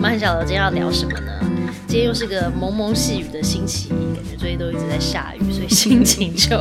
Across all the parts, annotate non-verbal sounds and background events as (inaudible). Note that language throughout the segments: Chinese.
蛮晓得今天要聊什么呢？今天又是个蒙蒙细雨的星期一，感觉最近都一直在下雨，所以心情就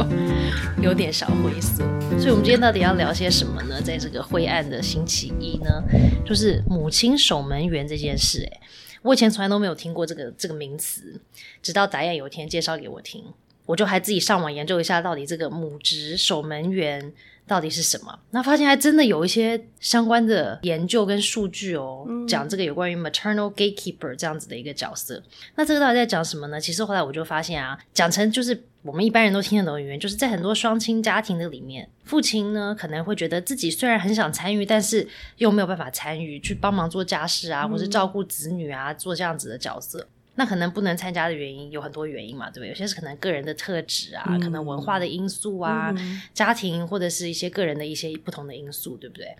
有点小灰色。所以我们今天到底要聊些什么呢？在这个灰暗的星期一呢，就是母亲守门员这件事。哎，我以前从来都没有听过这个这个名词，直到达燕有一天介绍给我听，我就还自己上网研究一下，到底这个母职守门员。到底是什么？那发现还真的有一些相关的研究跟数据哦，讲这个有关于 maternal gatekeeper 这样子的一个角色。那这个到底在讲什么呢？其实后来我就发现啊，讲成就是我们一般人都听得懂的语言，就是在很多双亲家庭的里面，父亲呢可能会觉得自己虽然很想参与，但是又没有办法参与去帮忙做家事啊，或是照顾子女啊，做这样子的角色。那可能不能参加的原因有很多原因嘛，对不对？有些是可能个人的特质啊，可能文化的因素啊，家庭或者是一些个人的一些不同的因素，对不对？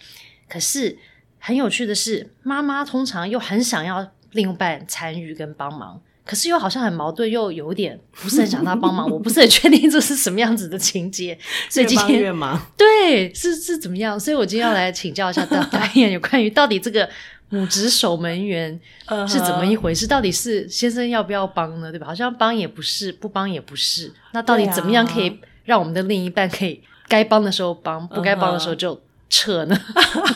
可是很有趣的是，妈妈通常又很想要另一半参与跟帮忙，可是又好像很矛盾，又有点不是很想他帮忙。我不是很确定这是什么样子的情节，所以今天对是是怎么样？所以我今天要来请教一下大导演，(laughs) 有关于到底这个。母职守门员是怎么一回事？到底是先生要不要帮呢？对吧？好像帮也不是，不帮也不是。那到底怎么样可以让我们的另一半可以该帮的时候帮，不该帮的时候就？撤呢，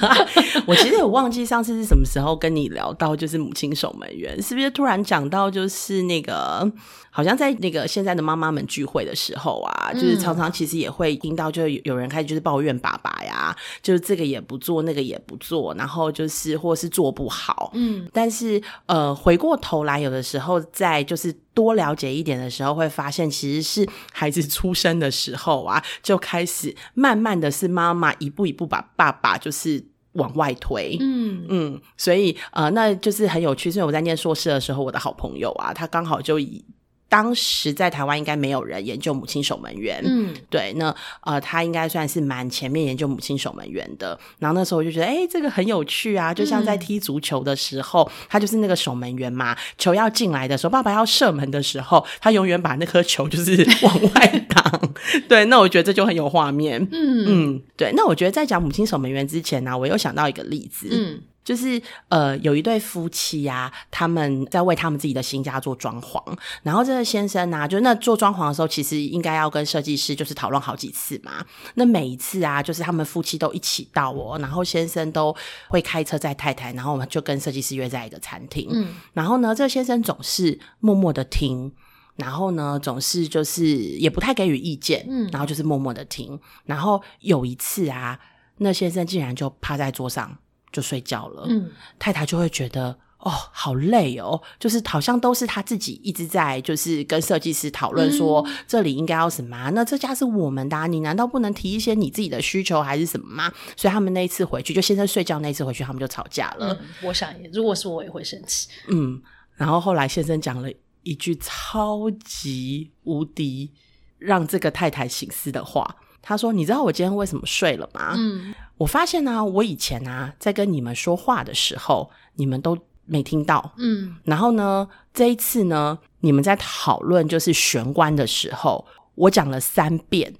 (laughs) 我其实也忘记上次是什么时候跟你聊到，就是母亲守门员，是不是突然讲到就是那个，好像在那个现在的妈妈们聚会的时候啊，就是常常其实也会听到，就有人开始就是抱怨爸爸呀，就是这个也不做，那个也不做，然后就是或是做不好，嗯，但是呃，回过头来，有的时候在就是。多了解一点的时候，会发现其实是孩子出生的时候啊，就开始慢慢的是妈妈一步一步把爸爸就是往外推，嗯嗯，所以呃，那就是很有趣。所以我在念硕士的时候，我的好朋友啊，他刚好就以。当时在台湾应该没有人研究母亲守门员，嗯，对，那呃，他应该算是蛮前面研究母亲守门员的。然后那时候我就觉得，哎，这个很有趣啊，就像在踢足球的时候，他就是那个守门员嘛。球要进来的时候，爸爸要射门的时候，他永远把那颗球就是往外挡。对，那我觉得这就很有画面。嗯嗯，对。那我觉得在讲母亲守门员之前呢，我又想到一个例子。嗯。就是呃，有一对夫妻呀，他们在为他们自己的新家做装潢。然后这个先生呢，就那做装潢的时候，其实应该要跟设计师就是讨论好几次嘛。那每一次啊，就是他们夫妻都一起到哦，然后先生都会开车载太太，然后我们就跟设计师约在一个餐厅。嗯，然后呢，这个先生总是默默的听，然后呢，总是就是也不太给予意见，嗯，然后就是默默的听。然后有一次啊，那先生竟然就趴在桌上。就睡觉了，嗯，太太就会觉得哦，好累哦，就是好像都是他自己一直在，就是跟设计师讨论说这里应该要什么，那这家是我们的，你难道不能提一些你自己的需求还是什么吗？所以他们那一次回去，就先生睡觉那一次回去，他们就吵架了。我想，如果是我也会生气。嗯，然后后来先生讲了一句超级无敌让这个太太醒思的话。他说：“你知道我今天为什么睡了吗？嗯，我发现呢，我以前啊在跟你们说话的时候，你们都没听到。嗯，然后呢，这一次呢，你们在讨论就是玄关的时候，我讲了三遍，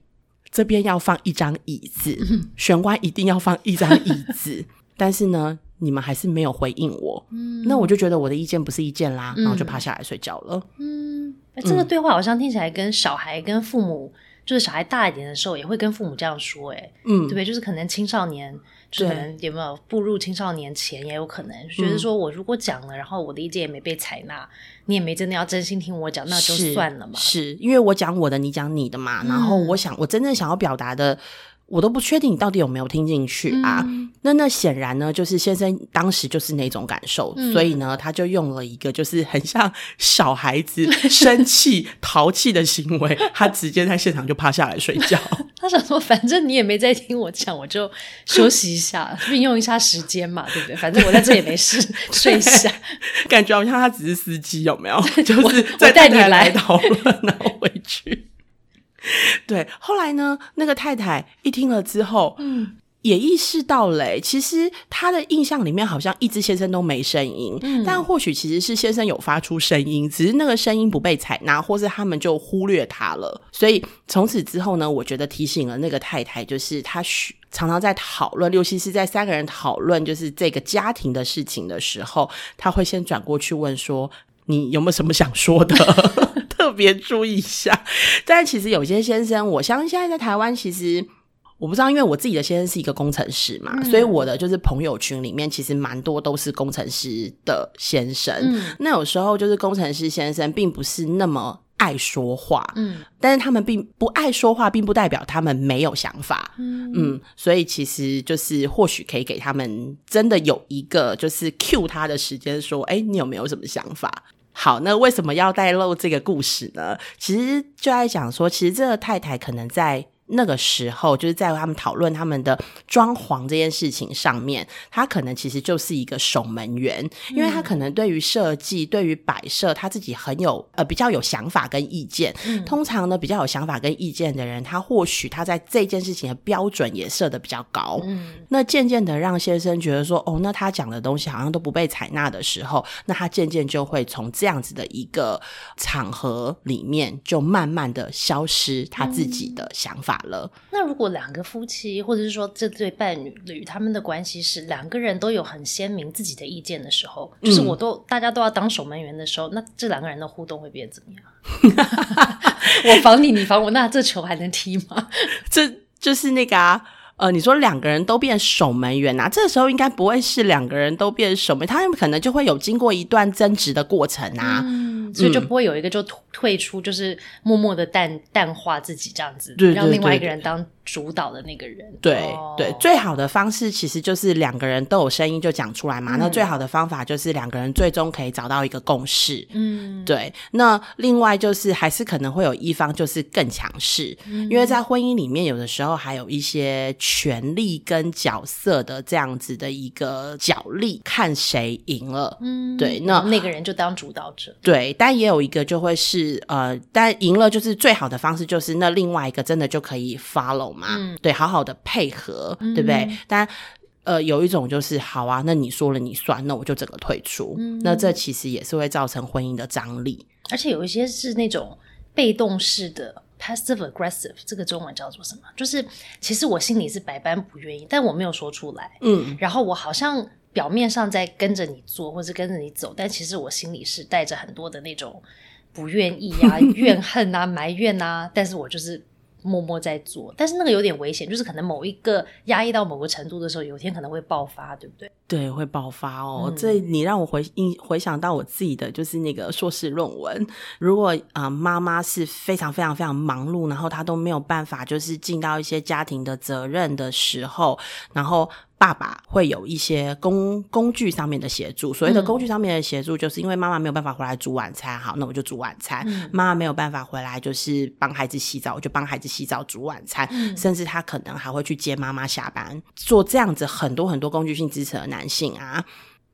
这边要放一张椅子，玄关一定要放一张椅子，但是呢，你们还是没有回应我。嗯，那我就觉得我的意见不是意见啦，然后就趴下来睡觉了。嗯，这个对话好像听起来跟小孩跟父母。”就是小孩大一点的时候，也会跟父母这样说，哎，嗯，对不对？就是可能青少年，就可能有没有步入青少年前，也有可能觉得说，我如果讲了，然后我的意见也没被采纳，你也没真的要真心听我讲，那就算了嘛。是因为我讲我的，你讲你的嘛。然后我想，我真正想要表达的。我都不确定你到底有没有听进去啊？那那显然呢，就是先生当时就是那种感受，所以呢，他就用了一个就是很像小孩子生气 (laughs) 淘气的行为，他直接在现场就趴下来睡觉。(laughs) 他想说，反正你也没在听我讲，我就休息一下，运用一下时间嘛，对不对？反正我在这也没事，睡一下。感觉好像他只是司机，有没有？就是再带你来讨论，然后回去。(laughs) 对，后来呢？那个太太一听了之后，嗯，也意识到嘞，其实他的印象里面好像一直先生都没声音，但或许其实是先生有发出声音，只是那个声音不被采纳，或是他们就忽略他了。所以从此之后呢，我觉得提醒了那个太太，就是他需常常在讨论，尤其是在三个人讨论就是这个家庭的事情的时候，他会先转过去问说：“你有没有什么想说的？” (laughs) 特别注意一下。但其实有些先生，我相信现在在台湾，其实。我不知道，因为我自己的先生是一个工程师嘛，所以我的就是朋友群里面其实蛮多都是工程师的先生。那有时候就是工程师先生并不是那么爱说话，嗯，但是他们并不爱说话，并不代表他们没有想法，嗯，所以其实就是或许可以给他们真的有一个就是 cue 他的时间，说，哎，你有没有什么想法？好，那为什么要带漏这个故事呢？其实就在讲说，其实这个太太可能在。那个时候，就是在他们讨论他们的装潢这件事情上面，他可能其实就是一个守门员，因为他可能对于设计、对于摆设，他自己很有呃比较有想法跟意见。通常呢，比较有想法跟意见的人，他或许他在这件事情的标准也设的比较高。嗯，那渐渐的让先生觉得说，哦，那他讲的东西好像都不被采纳的时候，那他渐渐就会从这样子的一个场合里面，就慢慢的消失他自己的想法。了，那如果两个夫妻，或者是说这对伴侣，他们的关系是两个人都有很鲜明自己的意见的时候，就是我都大家都要当守门员的时候，那这两个人的互动会变怎么样？(laughs) 我防你，你防我，那这球还能踢吗？(laughs) 这就是那个啊。呃，你说两个人都变守门员啊？这个时候应该不会是两个人都变守门，他们可能就会有经过一段争执的过程啊，所以就不会有一个就退出，就是默默的淡淡化自己这样子，让另外一个人当。主导的那个人，对对，最好的方式其实就是两个人都有声音就讲出来嘛。那最好的方法就是两个人最终可以找到一个共识。嗯，对。那另外就是还是可能会有一方就是更强势，因为在婚姻里面有的时候还有一些权力跟角色的这样子的一个角力，看谁赢了。嗯，对。那那个人就当主导者。对，但也有一个就会是呃，但赢了就是最好的方式就是那另外一个真的就可以 follow。嘛，对，好好的配合，对不对？但呃，有一种就是好啊，那你说了你算，那我就整个退出。那这其实也是会造成婚姻的张力，而且有一些是那种被动式的 passive aggressive，这个中文叫做什么？就是其实我心里是百般不愿意，但我没有说出来。嗯，然后我好像表面上在跟着你做，或者跟着你走，但其实我心里是带着很多的那种不愿意啊、(laughs) 怨恨啊、埋怨啊，但是我就是。默默在做，但是那个有点危险，就是可能某一个压抑到某个程度的时候，有一天可能会爆发，对不对？对，会爆发哦。这你让我回印回想到我自己的就是那个硕士论文。如果啊，妈妈是非常非常非常忙碌，然后她都没有办法就是尽到一些家庭的责任的时候，然后。爸爸会有一些工工具上面的协助，所谓的工具上面的协助，就是因为妈妈没有办法回来煮晚餐，好，那我就煮晚餐。妈妈没有办法回来，就是帮孩子洗澡，我就帮孩子洗澡、煮晚餐。甚至他可能还会去接妈妈下班，做这样子很多很多工具性支持的男性啊，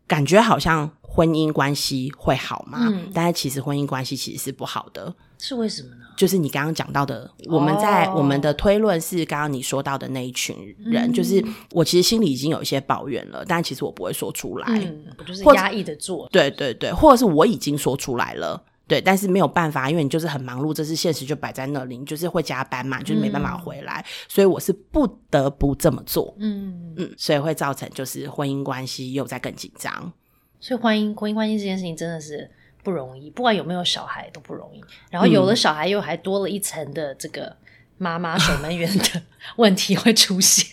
感觉好像婚姻关系会好吗？但是其实婚姻关系其实是不好的。是为什么呢？就是你刚刚讲到的，我们在我们的推论是刚刚你说到的那一群人，就是我其实心里已经有一些抱怨了，但其实我不会说出来，我就是压抑的做。对对对，或者是我已经说出来了，对，但是没有办法，因为你就是很忙碌，这是现实就摆在那里，你就是会加班嘛，就是没办法回来，所以我是不得不这么做。嗯嗯，所以会造成就是婚姻关系又在更紧张，所以婚姻婚姻关系这件事情真的是。不容易，不管有没有小孩都不容易。然后有了小孩，又还多了一层的这个。妈妈守门员的 (laughs) 问题会出现，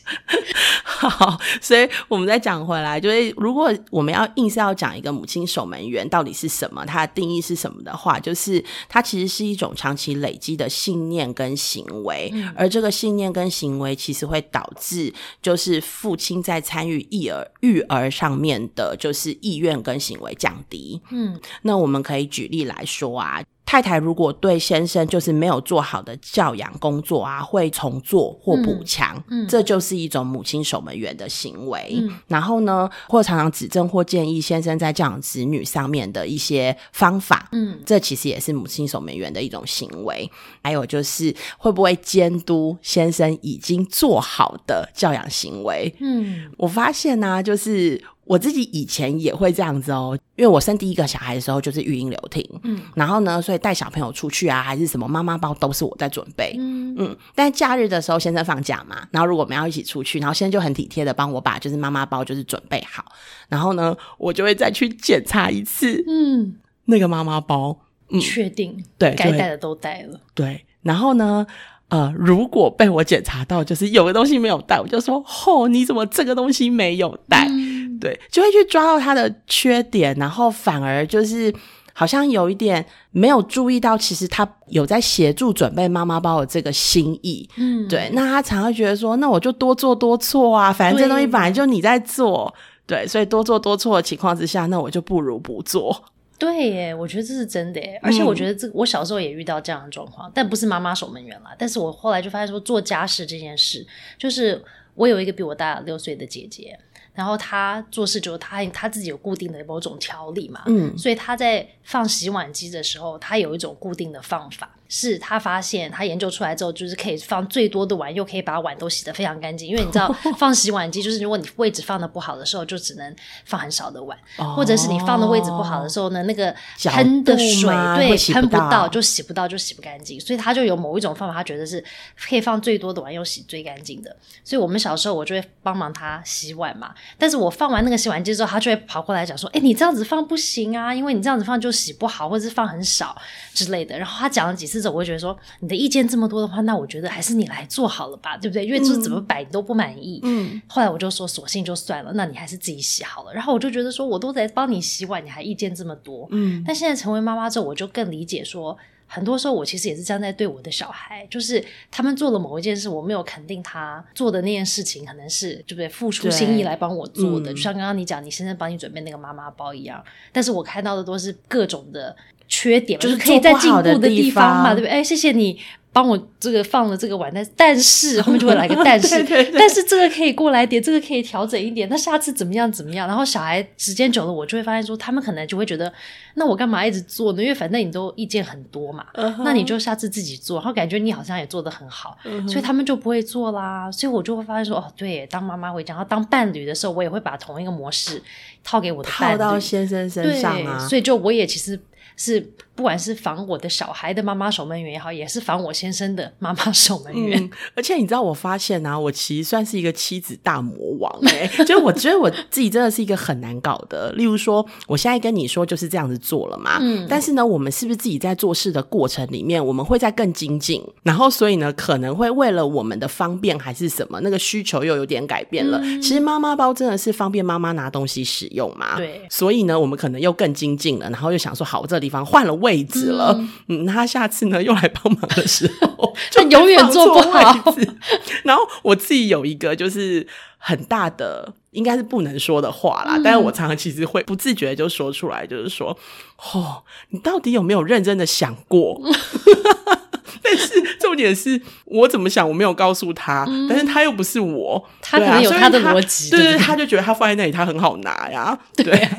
好，所以我们再讲回来，就是如果我们要硬是要讲一个母亲守门员到底是什么，它的定义是什么的话，就是它其实是一种长期累积的信念跟行为，而这个信念跟行为其实会导致，就是父亲在参与育儿育儿上面的，就是意愿跟行为降低。嗯，那我们可以举例来说啊。太太如果对先生就是没有做好的教养工作啊，会重做或补强，嗯这就是一种母亲守门员的行为。嗯然后呢，或常常指正或建议先生在教养子女上面的一些方法，嗯这其实也是母亲守门员的一种行为。还有就是会不会监督先生已经做好的教养行为？嗯我发现呢、就是我自己以前也会这样子哦，因为我生第一个小孩的时候就是育婴留停，嗯然后呢，所以带小朋友出去啊，还是什么妈妈包都是我在准备。嗯嗯，但假日的时候，先生放假嘛，然后如果我们要一起出去，然后先生就很体贴的帮我把就是妈妈包就是准备好，然后呢，我就会再去检查一次嗯，那个妈妈包，嗯确定对，该带的都带了。对，然后呢，呃，如果被我检查到就是有个东西没有带，我就说，吼、你怎么这个东西没有带？嗯对，就会去抓到他的缺点，然后反而就是好像有一点没有注意到，其实他有在协助准备妈妈包的这个心意。嗯，对，那他常会觉得说，那我就多做多错啊，反正这东西本来就你在做。对，所以多做多错的情况之下，那我就不如不做。对耶，我觉得这是真的耶，而且我觉得这我小时候也遇到这样的状况，但不是妈妈守门员啦。但是我后来就发现说，做家事这件事，就是我有一个比我大六岁的姐姐，然后他做事就是他他自己有固定的某种条理嘛，嗯。所以他在放洗碗机的时候，他有一种固定的放法，是他发现他研究出来之后，就是可以放最多的碗，又可以把碗都洗得非常干净。因为你知道，(laughs) 放洗碗机就是如果你位置放的不好的时候，就只能放很少的碗，或者是你放的位置不好的时候呢，那个喷的水对喷不到到就洗不到就洗不干净，所以他就有某一种方法，他觉得是可以放最多的碗又洗最干净的。所以我们小时候我就会帮忙他洗碗嘛，但是我放完那个洗碗机之后，他就会跑过来讲说：“哎、你这样子放不行啊，因为你这样子放就洗不好，或者是放很少之类的。”然后他讲了几次我会觉得说：“你的意见这么多的话，那我觉得还是你来做好了吧，对不对？因为就是怎么摆你都不满意。嗯，后来我就说，索性就算了，那你还是自己洗好了。然后我就觉得说，我都在帮你洗碗，你还意见这么多。嗯，但现在成为妈妈之后，我就更理解说，很多时候我其实也是这样在对我的小孩，就是他们做了某一件事，我没有肯定他做的那件事情，可能是对不对？付出心意来帮我做的，嗯就像刚刚你讲，你现在帮你准备那个妈妈包一样。但是我看到的都是各种的缺点，就是可以在进步的地地方嘛，方对不对？哎，谢谢你。帮我这个放了这个碗，但但是后面就会来个但是，(laughs) 对对对但是这个可以过来点，这个可以调整一点，那下次怎么样怎么样？然后小孩时间久了，我就会发现说，他们可能就会觉得，那我干嘛一直做呢？因为反正你都意见很多嘛，那你就下次自己做，然后感觉你好像也做得很好，嗯所以他们就不会做啦。所以我就会发现说，哦，对，当妈妈会这样，然后当伴侣的时候，我也会把同一个模式套给我的伴侣，套到先生身上啊对，。所以就我也其实是不管是防我的小孩的妈妈守门员也好，也是防我先生的妈妈守门员。嗯，而且你知道，我发现啊，我其实算是一个妻子大魔王哎、(laughs) 就是我觉得我自己真的是一个很难搞的。例如说，我现在跟你说就是这样子做了嘛，嗯但是呢，我们是不是自己在做事的过程里面，我们会在更精进，然后所以呢，可能会为了我们的方便还是什么，那个需求又有点改变了。其实妈妈包真的是方便妈妈拿东西使用嘛，对所以呢，我们可能又更精进了，然后又想说，好，我这个地方换了位置了，嗯，那他下次呢又来帮忙的时候，(laughs) 就永远做不好。然后我自己有一个就是很大的，应该是不能说的话啦，但是我常常其实会不自觉就说出来，就是说，哦，你到底有没有认真的想过？(laughs) 点是我怎么想，我没有告诉他，但是他又不是我，他可能有他的逻辑对对，他就觉得他放在那里，他很好拿呀，(laughs) 对啊，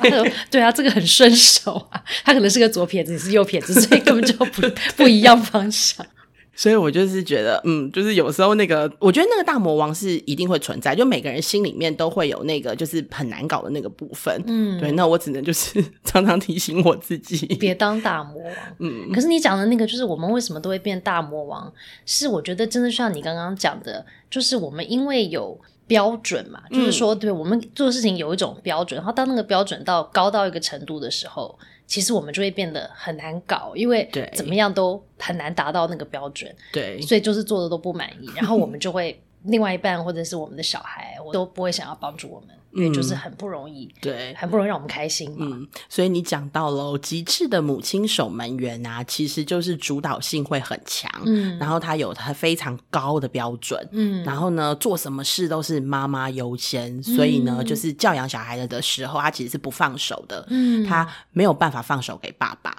对啊，这个很顺手啊。他可能是个左撇子，你是右撇子，所以根本就不 (laughs) 不一样方向。所以我就是觉得，嗯，就是有时候那个，我觉得那个大魔王是一定会存在，就每个人心里面都会有那个就是很难搞的那个部分。嗯，对，那我只能就是 (laughs) 常常提醒我自己，别当大魔王。嗯，可是你讲的那个，就是我们为什么都会变大魔王，是我觉得真的像你刚刚讲的，就是我们因为有。标准嘛，嗯。就是说，对我们做事情有一种标准，然后当那个标准到高到一个程度的时候，其实我们就会变得很难搞，因为对。怎么样都很难达到那个标准。对，所以就是做的都不满意，然后我们就会另外一半或者是我们的小孩，我都不会想要帮助我们，因为就是很不容易，对。很不容易让我们开心嘛。嗯，所以你讲到喽，极致的母亲守门员啊，其实就是主导性会很强，嗯然后他有他非常高的标准，嗯然后呢，做什么事都是妈妈优先，所以呢，嗯就是教养小孩的时候，他其实是不放手的，嗯他没有办法放手给爸爸。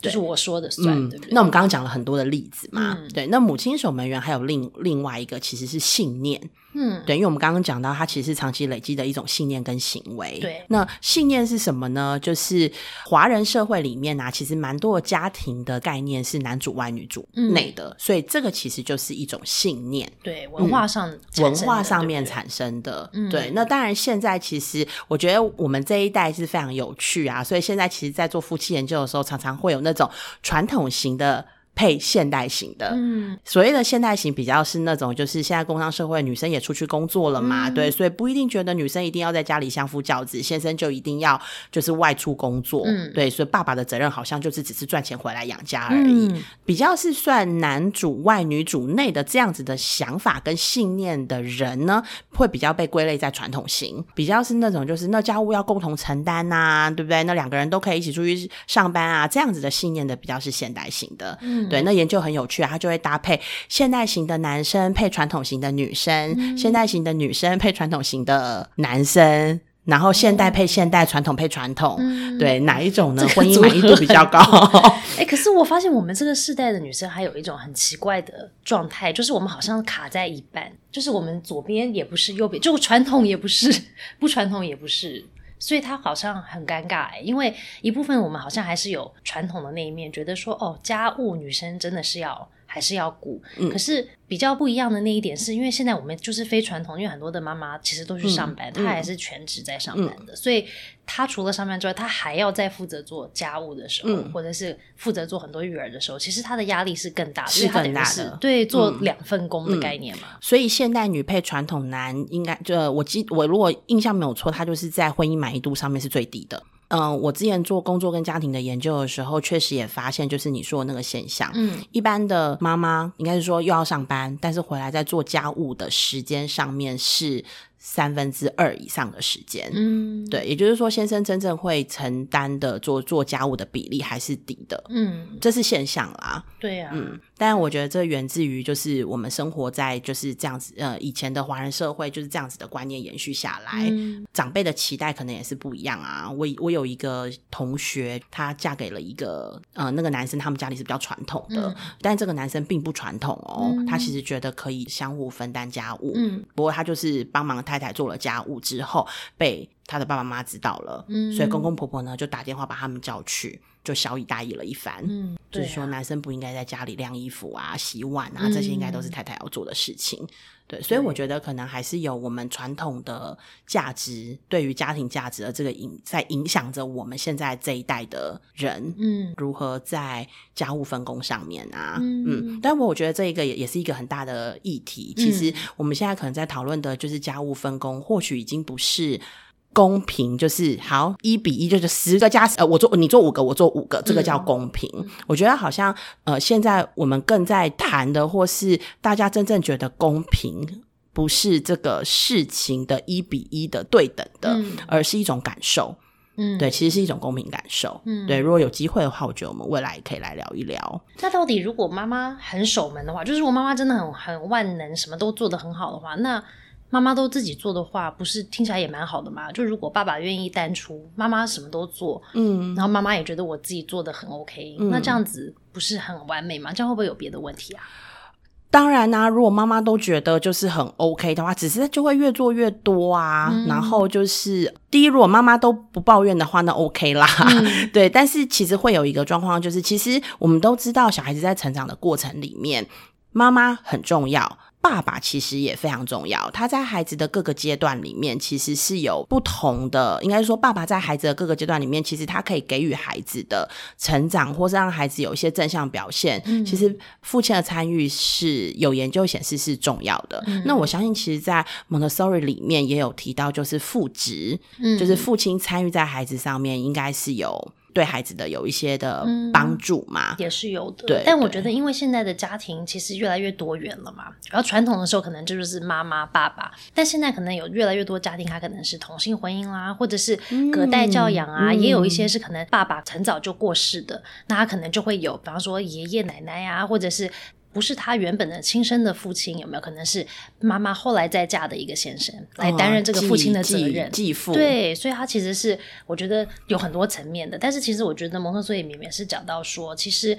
就是我说的算，对不对？那我们刚刚讲了很多的例子嘛，嗯对。那母亲守门员还有另另外一个其实是信念，嗯，对，因为我们刚刚讲到，它其实是长期累积的一种信念跟行为。对那信念是什么呢？就是华人社会里面啊，其实蛮多的家庭的概念是男主外女主嗯内的，所以这个其实就是一种信念。对，文化上文化上面产生的，嗯对。那当然，现在其实我觉得我们这一代是非常有趣啊，所以现在其实，在做夫妻研究的时候，常常会有那种传统型的配现代型的，嗯，所谓的现代型比较是那种，就是现在工商社会女生也出去工作了嘛，嗯。对，所以不一定觉得女生一定要在家里相夫教子，先生就一定要就是外出工作，嗯。对，所以爸爸的责任好像就是只是赚钱回来养家而已，嗯。比较是算男主外女主内的这样子的想法跟信念的人呢，会比较被归类在传统型，比较是那种就是那家务要共同承担呐、对不对？那两个人都可以一起出去上班啊，这样子的信念的比较是现代型的，嗯对，那研究很有趣啊，它就会搭配现代型的男生配传统型的女生，嗯现代型的女生配传统型的男生，然后现代配现代，传统配传统。嗯对，哪一种呢？婚姻组满意度比较高？(laughs) 哎、可是我发现我们这个世代的女生还有一种很奇怪的状态，就是我们好像卡在一半，就是我们左边也不是，右边就传统也不是，(laughs) 不传统也不是。所以他好像很尴尬、欸，因为一部分我们好像还是有传统的那一面，觉得说哦，家务女生真的是要还是要顾。嗯。可是比较不一样的那一点是，因为现在我们就是非传统，因为很多的妈妈其实都去上班，嗯她还是全职在上班的，所以她除了上班之外，她还要在负责做家务的时候，嗯。或者是负责做很多育儿的时候，其实她的压力是更大的，是因为她等于更大的。是对做嗯。两份工的概念嘛。所以现代女配传统男，应该就我记我如果印象没有错，他就是在婚姻满意度上面是最低的。嗯，我之前做工作跟家庭的研究的时候，确实也发现，就是你说的那个现象。嗯一般的妈妈应该是说又要上班，但是回来在做家务的时间上面是三分之二以上的时间。嗯，对，也就是说，先生真正会承担的做做家务的比例还是低的，嗯，这是现象啦。对啊，嗯，但我觉得这源自于就是我们生活在就是这样子呃以前的华人社会就是这样子的观念延续下来，嗯长辈的期待可能也是不一样啊。我我有一个同学，她嫁给了一个呃那个男生，他们家里是比较传统的，嗯但这个男生并不传统哦，嗯他其实觉得可以相互分担家务，嗯不过他就是帮忙太太做了家务之后，被他的爸爸妈妈知道了，嗯所以公公婆婆呢就打电话把他们叫去，就小以大意了一番。嗯，啊就是说，男生不应该在家里晾衣服啊、洗碗啊，嗯这些应该都是太太要做的事情。对，所以我觉得可能还是有我们传统的价值对于家庭价值的这个影，在影响着我们现在这一代的人。嗯如何在家务分工上面啊？嗯嗯，但我觉得这一个也也是一个很大的议题。其实我们现在可能在讨论的就是家务分工，或许已经不是公平，就是好一比一，就是十个加呃，我做你做五个，我做五个，这个叫公平。我觉得好像呃，现在我们更在谈的，或是大家真正觉得公平。不是这个事情的一比一的对等的，嗯而是一种感受。嗯，对，其实是一种公平感受。嗯对，如果有机会的话，我觉得我们未来也可以来聊一聊。那到底如果妈妈很守门的话，就是我妈妈真的很很万能，什么都做得很好的话，那妈妈都自己做的话，不是听起来也蛮好的吗？就如果爸爸愿意单出，妈妈什么都做，嗯，然后妈妈也觉得我自己做的很 OK，、嗯那这样子不是很完美吗？这样会不会有别的问题啊？当然啦、如果妈妈都觉得就是很 OK 的话，只是就会越做越多啊。嗯然后就是第一，如果妈妈都不抱怨的话，那 OK 啦。嗯 (laughs) 对，但是其实会有一个状况，就是其实我们都知道，小孩子在成长的过程里面，妈妈很重要。爸爸其实也非常重要，他在孩子的各个阶段里面，其实是有不同的。应该说，爸爸在孩子的各个阶段里面，其实他可以给予孩子的成长，或是让孩子有一些正向表现。嗯其实父亲的参与是有研究显示是重要的。嗯那我相信，其实，在 Montessori 里面也有提到，就是父职，嗯就是父亲参与在孩子上面，应该是有对孩子的有一些的嗯帮助嘛。也是有的，对对但我觉得，因为现在的家庭其实越来越多元了嘛，然后传统的时候可能这就是妈妈、爸爸，但现在可能有越来越多家庭，它可能是同性婚姻啦，或者是隔代教养啊，嗯也有一些是可能爸爸很早就过世的，那他可能就会有，比方说爷爷奶奶啊，或者是。不是他原本的亲生的父亲，有没有可能是妈妈后来再嫁的一个先生来担任这个父亲的责任？继父对，所以他其实是我觉得有很多层面的。但是其实我觉得蒙特梭利里面是讲到说，其实。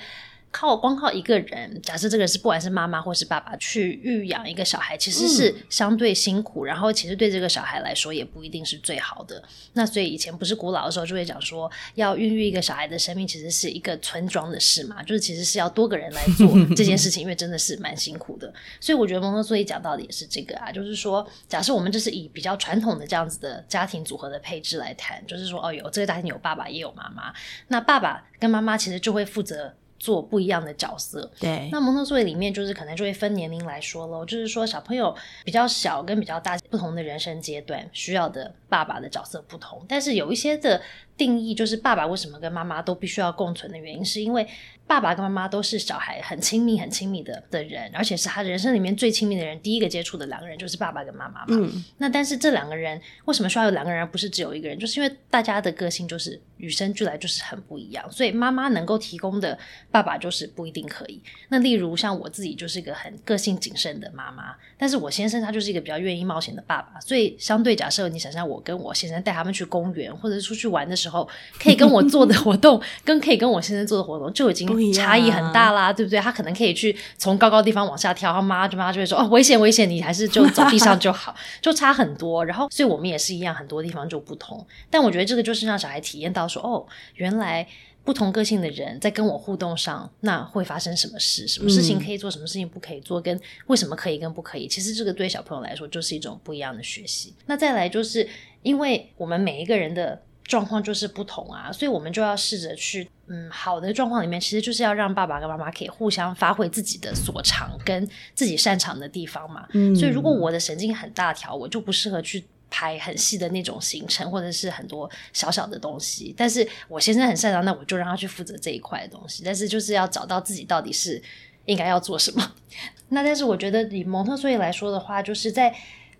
靠光靠一个人，假设这个是不管是妈妈或是爸爸去育养一个小孩，其实是相对辛苦，然后其实对这个小孩来说也不一定是最好的。那所以以前不是古老的时候就会讲说，要孕育一个小孩的生命其实是一个村庄的事嘛，就是其实是要多个人来做 (laughs) 这件事情，因为真的是蛮辛苦的。所以我觉得蒙特梭利讲到的也是这个啊，就是说，假设我们这是以比较传统的这样子的家庭组合的配置来谈，就是说哦，有这个家庭有爸爸也有妈妈，那爸爸跟妈妈其实就会负责。做不一样的角色，对。那蒙特梭利里面就是可能就会分年龄来说喽，就是说小朋友比较小跟比较大，不同的人生阶段需要的爸爸的角色不同，但是有一些的定义就是爸爸为什么跟妈妈都必须要共存的原因，是因为。爸爸跟妈妈都是小孩很亲密、很亲密的的人，而且是他人生里面最亲密的人。第一个接触的两个人就是爸爸跟妈妈嘛。嗯。那但是这两个人为什么需要有两个人，而不是只有一个人？就是因为大家的个性就是与生俱来就是很不一样，所以妈妈能够提供的爸爸就是不一定可以。那例如像我自己就是一个很个性谨慎的妈妈，但是我先生他就是一个比较愿意冒险的爸爸，所以相对假设你想象我跟我先生带他们去公园或者是出去玩的时候，可以跟我做的活动 (laughs) 跟可以跟我先生做的活动就已经。差异很大啦，对不对？他可能可以去从高高地方往下跳，他妈就妈就会说：“哦，危险危险，你还是就走地上就好。(laughs) ”就差很多。然后，所以我们也是一样，很多地方就不同。但我觉得这个就是让小孩体验到说：“哦，原来不同个性的人在跟我互动上，那会发生什么事？什么事情可以做，什么事情不可以做？跟为什么可以跟不可以？其实这个对小朋友来说就是一种不一样的学习。那再来就是因为我们每一个人的。状况就是不同啊，所以我们就要试着去，嗯，好的状况里面，其实就是要让爸爸跟妈妈可以互相发挥自己的所长跟自己擅长的地方嘛。嗯，所以如果我的神经很大条，我就不适合去排很细的那种行程，或者是很多小小的东西。但是我先生很擅长，那我就让他去负责这一块的东西。但是就是要找到自己到底是应该要做什么。(laughs) 那但是我觉得以蒙特梭利来说的话，就是在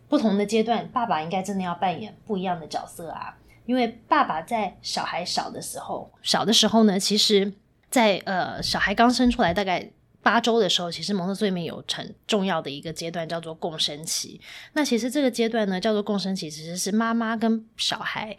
不同的阶段，爸爸应该真的要扮演不一样的角色啊。因为爸爸在小孩小的时候，小的时候呢，其实，在呃小孩刚生出来大概八周的时候，其实蒙特梭利有很重要的一个阶段叫做共生期。那其实这个阶段呢，叫做共生期，其实是妈妈跟小孩。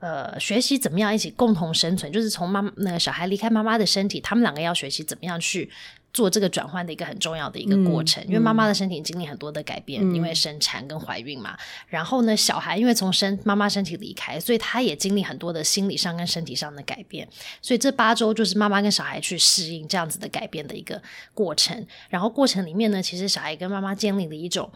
呃，学习怎么样一起共同生存，就是从妈那个小孩离开妈妈的身体，他们两个要学习怎么样去做这个转换的一个很重要的一个过程。因为妈妈的身体经历很多的改变，因为生产跟怀孕嘛。然后呢，小孩因为从生妈妈身体离开，所以他也经历很多的心理上跟身体上的改变。所以这八周就是妈妈跟小孩去适应这样子的改变的一个过程。然后过程里面呢，其实小孩跟妈妈建立了一种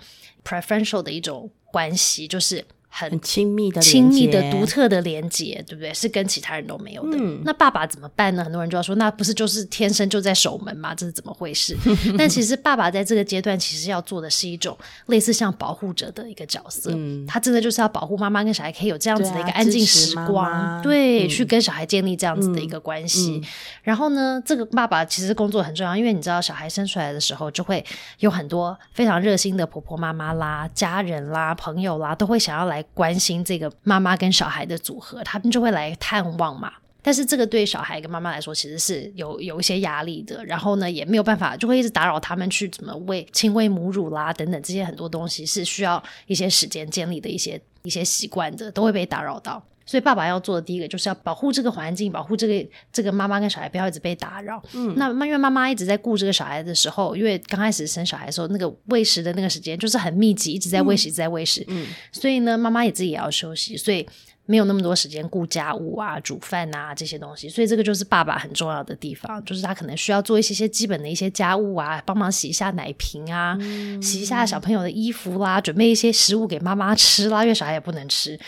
preferential 的一种关系，就是。很亲密的、亲密的、独特的连接，对不对？是跟其他人都没有的。那爸爸怎么办呢？很多人就要说，那不是就是天生就在守门吗？这是怎么回事？(laughs) 但其实爸爸在这个阶段，其实要做的是一种类似像保护者的一个角色。他真的就是要保护妈妈跟小孩可以有这样子的一个安静时光，对，去跟小孩建立这样子的一个关系。然后呢，这个爸爸其实工作很重要，因为你知道，小孩生出来的时候，就会有很多非常热心的婆婆妈妈啦、家人啦、朋友啦，都会想要来。关心这个妈妈跟小孩的组合，他们就会来探望嘛。但是这个对小孩跟妈妈来说，其实是有有一些压力的。然后呢，也没有办法，就会一直打扰他们去怎么喂亲喂母乳啦，等等这些很多东西是需要一些时间建立的一些一些习惯的，都会被打扰到。所以爸爸要做的第一个就是要保护这个环境，保护这个这个妈妈跟小孩不要一直被打扰。嗯，那因为妈妈一直在顾这个小孩的时候，因为刚开始生小孩的时候，那个喂食的那个时间就是很密集，一直在喂食，一直在喂食。嗯，所以呢，妈妈也自己也要休息，所以没有那么多时间顾家务啊、煮饭啊这些东西。所以这个就是爸爸很重要的地方，就是他可能需要做一些些基本的一些家务啊，帮忙洗一下奶瓶啊，洗一下小朋友的衣服啦，准备一些食物给妈妈吃啦，因为小孩也不能吃。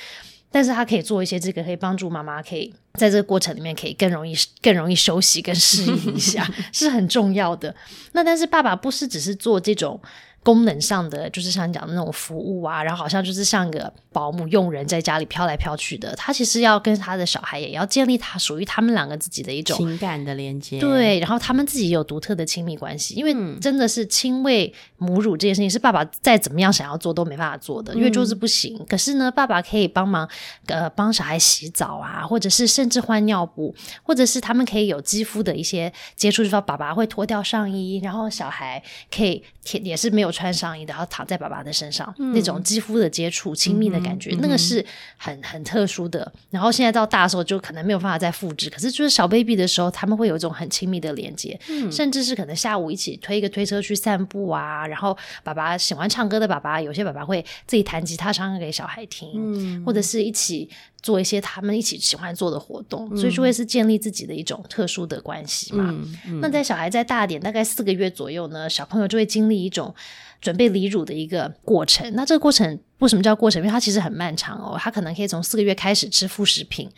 但是他可以做一些这个，可以帮助妈妈，可以在这个过程里面可以更容易、更容易休息、跟适应一下，(laughs) 是很重要的。那但是爸爸不是只是做这种功能上的，就是像你讲的那种服务啊，然后好像就是像一个保姆佣人在家里飘来飘去的。他其实要跟他的小孩也要建立他属于他们两个自己的一种情感的连接。对，然后他们自己有独特的亲密关系，因为真的是亲喂母乳这件事情是爸爸再怎么样想要做都没办法做的，因为就是不行。可是呢，爸爸可以帮忙呃帮小孩洗澡啊，或者是甚至换尿布，或者是他们可以有肌肤的一些接触，就说爸爸会脱掉上衣，然后小孩可以也是没有穿上衣，然后躺在爸爸的身上，那种肌肤的接触、亲密的感觉，那个是很很特殊的。然后现在到大的时候，就可能没有办法再复制。可是就是小 baby 的时候，他们会有一种很亲密的连接，甚至是可能下午一起推一个推车去散步啊。然后爸爸喜欢唱歌的爸爸，有些爸爸会自己弹吉他唱歌给小孩听，或者是一起。做一些他们一起喜欢做的活动，所以就会是建立自己的一种特殊的关系嘛。那在小孩再大点，大概四个月左右呢，小朋友就会经历一种准备离乳的一个过程。那这个过程。为什么叫过程？因为它其实很漫长哦，它可能可以从四个月开始吃副食品，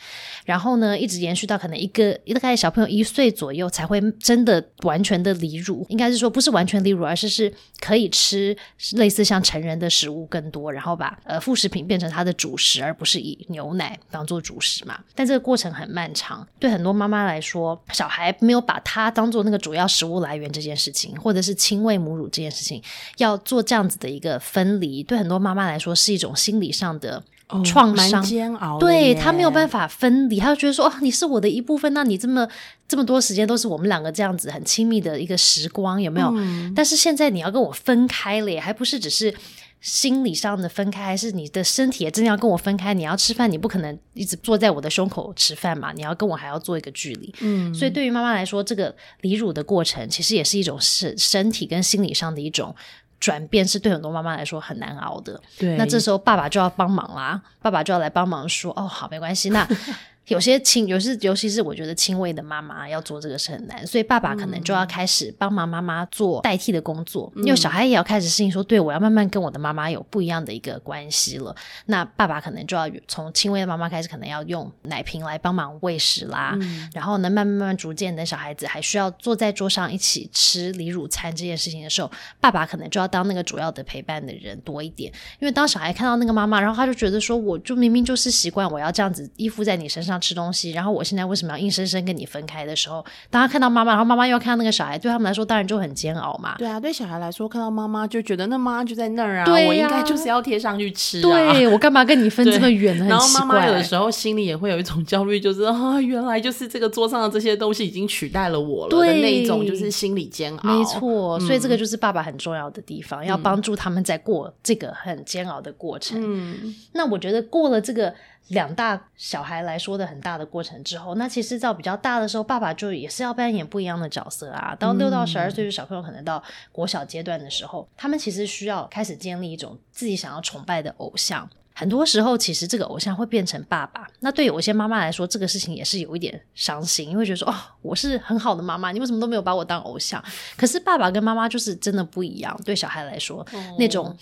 然后呢，一直延续到可能一个大概小朋友一岁左右才会真的完全的离乳。应该是说不是完全离乳，而是是可以吃类似像成人的食物更多，然后把呃副食品变成它的主食，而不是以牛奶当做主食嘛。但这个过程很漫长，对很多妈妈来说，小孩没有把它当做那个主要食物来源这件事情，或者是亲喂母乳这件事情，要做这样子的一个分离，对很多妈妈来说。是一种心理上的创伤，煎熬。对他没有办法分离，他就觉得说：“哦，你是我的一部分，那你这么这么多时间都是我们两个这样子很亲密的一个时光，有没有？但是现在你要跟我分开了，还不是只是心理上的分开，还是你的身体也真的要跟我分开？你要吃饭，你不可能一直坐在我的胸口吃饭嘛？你要跟我还要做一个距离。嗯，所以对于妈妈来说，这个离乳的过程其实也是一种身身体跟心理上的一种。转变是对很多妈妈来说很难熬的，对。那这时候爸爸就要帮忙啦，爸爸就要来帮忙说：“哦，好，没关系。”那。有些轻，有些尤其是我觉得轻微的妈妈要做这个是很难，所以爸爸可能就要开始帮忙妈妈做代替的工作，因为小孩也要开始适应说，对我要慢慢跟我的妈妈有不一样的一个关系了。那爸爸可能就要从轻微的妈妈开始，可能要用奶瓶来帮忙喂食啦，然后呢，慢慢慢慢逐渐等小孩子还需要坐在桌上一起吃离乳餐这件事情的时候，爸爸可能就要当那个主要的陪伴的人多一点，因为当小孩看到那个妈妈，然后他就觉得说，我就明明就是习惯我要这样子依附在你身上。吃东西，然后我现在为什么要硬生生跟你分开的时候，当他看到妈妈，然后妈妈又要看到那个小孩，对他们来说当然就很煎熬嘛。对啊，对小孩来说，看到妈妈就觉得那妈妈就在那儿啊，我应该就是要贴上去吃。对我干嘛跟你分 (laughs) 这么远呢？然后妈妈有的时候心里也会有一种焦虑，就是啊，原来就是这个桌上的这些东西已经取代了我了的那一种，就是心理煎熬。没错，所以这个就是爸爸很重要的地方，要帮助他们在过这个很煎熬的过程。嗯，那我觉得过了这个。两大小孩来说的很大的过程之后，那其实到比较大的时候，爸爸就也是要扮演不一样的角色啊。到六到十二岁的小朋友，可能到国小阶段的时候，他们其实需要开始建立一种自己想要崇拜的偶像。很多时候，其实这个偶像会变成爸爸。那对有一些妈妈来说，这个事情也是有一点伤心，因为觉得说哦，我是很好的妈妈，你为什么都没有把我当偶像？可是爸爸跟妈妈就是真的不一样。对小孩来说，那种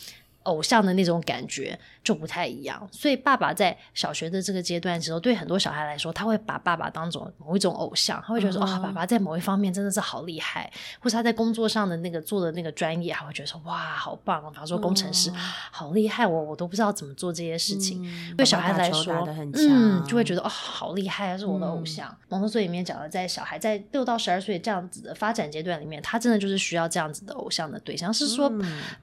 偶像的那种感觉。就不太一样，所以爸爸在小学的这个阶段的时候，对很多小孩来说，他会把爸爸当做某一种偶像，他会觉得说，啊，爸爸在某一方面真的是好厉害，或者他在工作上的那个做的那个专业，他会觉得说，哇，好棒！比方说工程师，好厉害，我我都不知道怎么做这些事情。对小孩来说，嗯，就会觉得哦，好厉害，是我的偶像。蒙特梭里面讲的，在小孩在六到十二岁这样子的发展阶段里面，他真的就是需要这样子的偶像的对象，是说，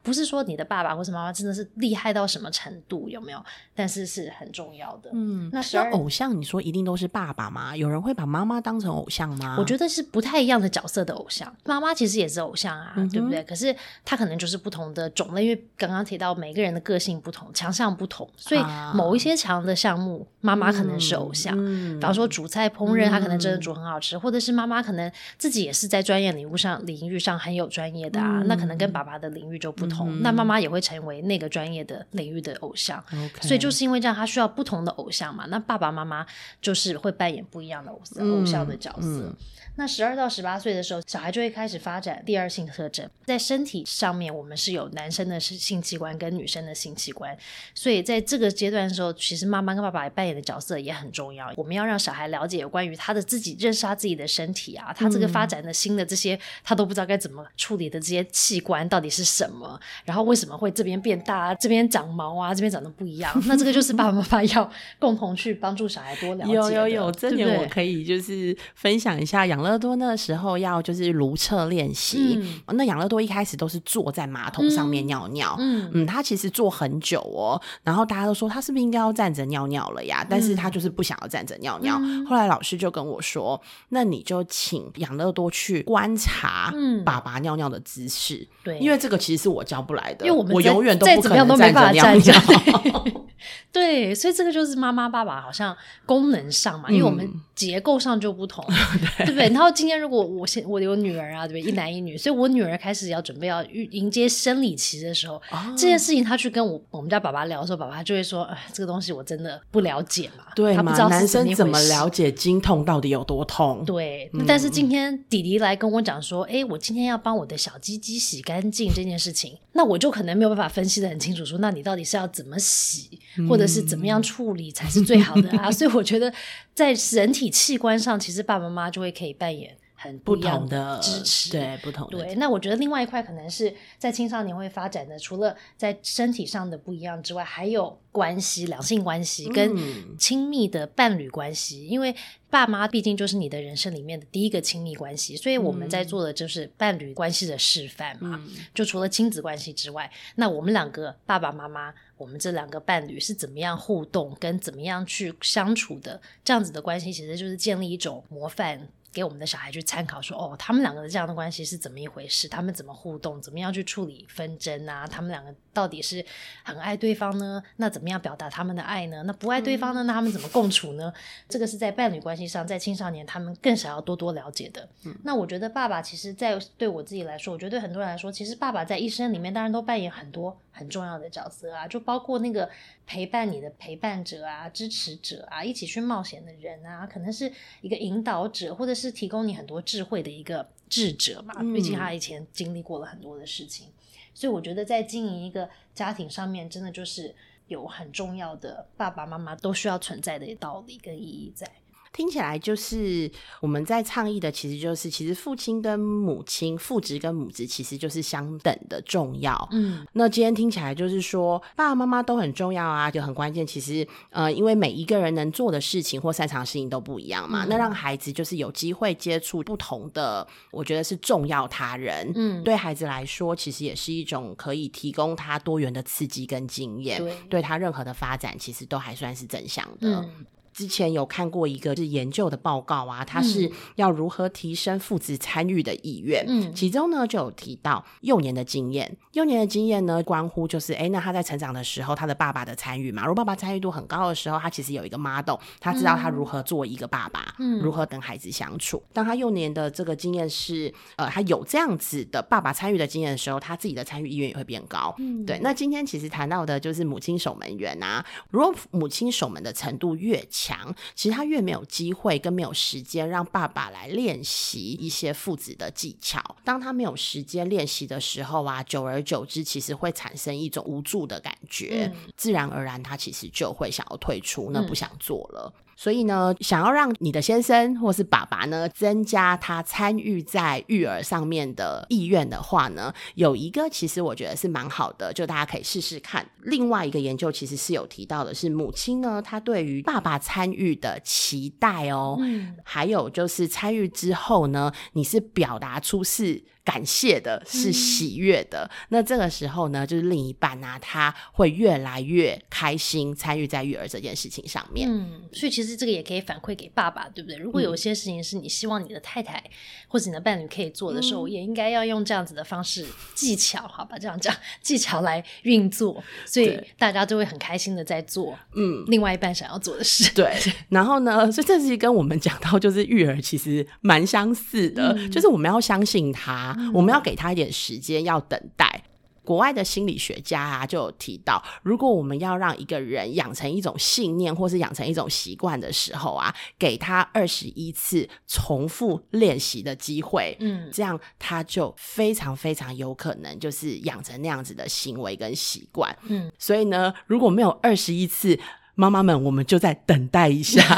不是说你的爸爸或者妈妈真的是厉害到什么程度。度有没有？但是是很重要的。嗯，那是偶像，你说一定都是爸爸吗？有人会把妈妈当成偶像吗？我觉得是不太一样的角色的偶像。妈妈其实也是偶像啊，对不对？可是她可能就是不同的种类，因为刚刚提到每个人的个性不同，强项不同，所以某一些强的项目，妈妈可能是偶像。比方说煮菜烹饪，她可能真的煮很好吃，或者是妈妈可能自己也是在专业领域上领域上很有专业的啊，那可能跟爸爸的领域就不同。那妈妈也会成为。为那个专业的领域的偶像。所以就是因为这样，他需要不同的偶像嘛。那爸爸妈妈就是会扮演不一样的偶像、偶像的角色。嗯那十二到十八岁的时候，小孩就会开始发展第二性特征。在身体上面，我们是有男生的性器官跟女生的性器官，所以在这个阶段的时候，其实妈妈跟爸爸扮演的角色也很重要。我们要让小孩了解有关于他的自己认识他自己的身体啊，他这个发展的新的这些他都不知道该怎么处理的这些器官到底是什么，然后为什么会这边变大，这边长毛啊，这边长得不一样。那这个就是爸爸妈妈要共同去帮助小孩多了解。(laughs) 有有有，这点我可以就是分享一下。养乐多那时候要就是如厕练习，那养乐多一开始都是坐在马桶上面尿尿，嗯。嗯，他其实坐很久哦，然后大家都说他是不是应该要站着尿尿了呀？但是他就是不想要站着尿尿。嗯。后来老师就跟我说，那你就请养乐多去观察嗯。爸爸尿尿的姿势，对，因为这个其实是我教不来的，因为我们我永远都不可能站着尿尿。(laughs) 对，所以这个就是妈妈爸爸好像功能上嘛，因为我们嗯结构上就不同，(laughs) 对不对？然后今天如果我现我有女儿啊，对不对？一男一女，所以我女儿开始要准备要迎迎接生理期的时候，哦这件事情她去跟我我们家爸爸聊的时候，爸爸就会说：“哎，这个东西我真的不了解嘛，对嘛他不知？道男生怎么了解经痛到底有多痛？对，嗯但是今天弟弟来跟我讲说，哎，我今天要帮我的小鸡鸡洗干净这件事情，那我就可能没有办法分析的很清楚说那你到底是要怎么洗，或者是怎么样处理才是最好的啊？所以我觉得在人体器官上，其实爸爸妈妈就会可以扮演很不同的支持，对不同的对，那我觉得另外一块可能是在青少年会发展的，除了在身体上的不一样之外，还有关系、两性关系跟嗯亲密的伴侣关系。因为爸妈毕竟就是你的人生里面的第一个亲密关系，所以我们在做的就是伴侣关系的示范嘛。嗯就除了亲子关系之外，那我们两个爸爸妈妈，我们这两个伴侣是怎么样互动，跟怎么样去相处的？这样子的关系，其实就是建立一种模范。给我们的小孩去参考说，哦，他们两个的这样的关系是怎么一回事？他们怎么互动？怎么样去处理纷争啊？他们两个到底是很爱对方呢？那怎么样表达他们的爱呢？那不爱对方呢？那他们怎么共处呢？这个是在伴侣关系上，在青少年他们更想要多多了解的。那我觉得爸爸其实，在对我自己来说，我觉得对很多人来说，其实爸爸在一生里面当然都扮演很多很重要的角色啊，就包括那个陪伴你的陪伴者啊、支持者啊、一起去冒险的人啊，可能是一个引导者，或者是提供你很多智慧的一个智者嘛。毕竟他以前经历过了很多的事情，所以我觉得在经营一个家庭上面，真的就是有很重要的爸爸妈妈都需要存在的道理跟意义在。听起来就是我们在倡议的，其实就是其实父亲跟母亲、父职跟母职其实就是相等的重要。嗯，那今天听起来就是说，爸爸妈妈都很重要啊，就很关键。其实，呃，因为每一个人能做的事情或擅长的事情都不一样嘛，嗯那让孩子就是有机会接触不同的，我觉得是重要他人。嗯对孩子来说，其实也是一种可以提供他多元的刺激跟经验，对对他任何的发展，其实都还算是正向的。嗯之前有看过一个是研究的报告啊，它是要如何提升父子参与的意愿。嗯。其中呢就有提到幼年的经验，幼年的经验呢关乎就是，哎，那他在成长的时候，他的爸爸的参与嘛，如果爸爸参与度很高的时候，他其实有一个 model，他知道他如何做一个爸爸，嗯。如何跟孩子相处。当他幼年的这个经验是，呃，他有这样子的爸爸参与的经验的时候，他自己的参与意愿也会变高。嗯。对，那今天其实谈到的就是母亲守门员啊，如果母亲守门的程度越强，其实他越没有机会跟没有时间让爸爸来练习一些父子的技巧。当他没有时间练习的时候啊，久而久之，其实会产生一种无助的感觉，自然而然他其实就会想要退出，那不想做了。所以呢，想要让你的先生或是爸爸呢，增加他参与在育儿上面的意愿的话呢，有一个其实我觉得是蛮好的，就大家可以试试看。另外一个研究其实是有提到的是，母亲呢，她对于爸爸参与的期待哦，嗯还有就是参与之后呢，你是表达出是感谢的，是喜悦的。那这个时候呢，就是另一半啊，他会越来越开心参与在育儿这件事情上面。嗯，所以其实这个也可以反馈给爸爸，对不对？如果有些事情是你希望你的太太或者你的伴侣可以做的时候，也应该要用这样子的方式技巧，好吧？这样讲技巧来运作，所以大家就会很开心的在做，嗯，另外一半想要做的事。对，然后呢，所以这是跟我们讲到就是育儿其实蛮相似的，就是我们要相信他，我们要给他一点时间，要等待。国外的心理学家啊，就有提到，如果我们要让一个人养成一种信念，或是养成一种习惯的时候啊，给他二十一次重复练习的机会，嗯，这样他就非常非常有可能就是养成那样子的行为跟习惯，嗯，所以呢，如果没有二十一次，妈妈们，我们就再等待一下。(laughs)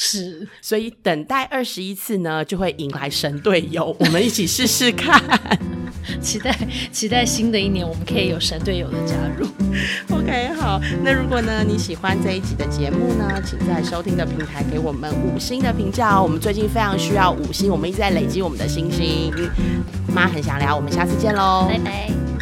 是，所以等待二十一次呢，就会迎来神队友，(laughs) 我们一起试试看。(laughs) 期待期待新的一年，我们可以有神队友的加入。(laughs) OK，好，那如果呢你喜欢这一集的节目呢，请在收听的平台给我们五星的评价哦。我们最近非常需要五星，我们一直在累积我们的星星。妈很想聊，我们下次见喽，拜拜。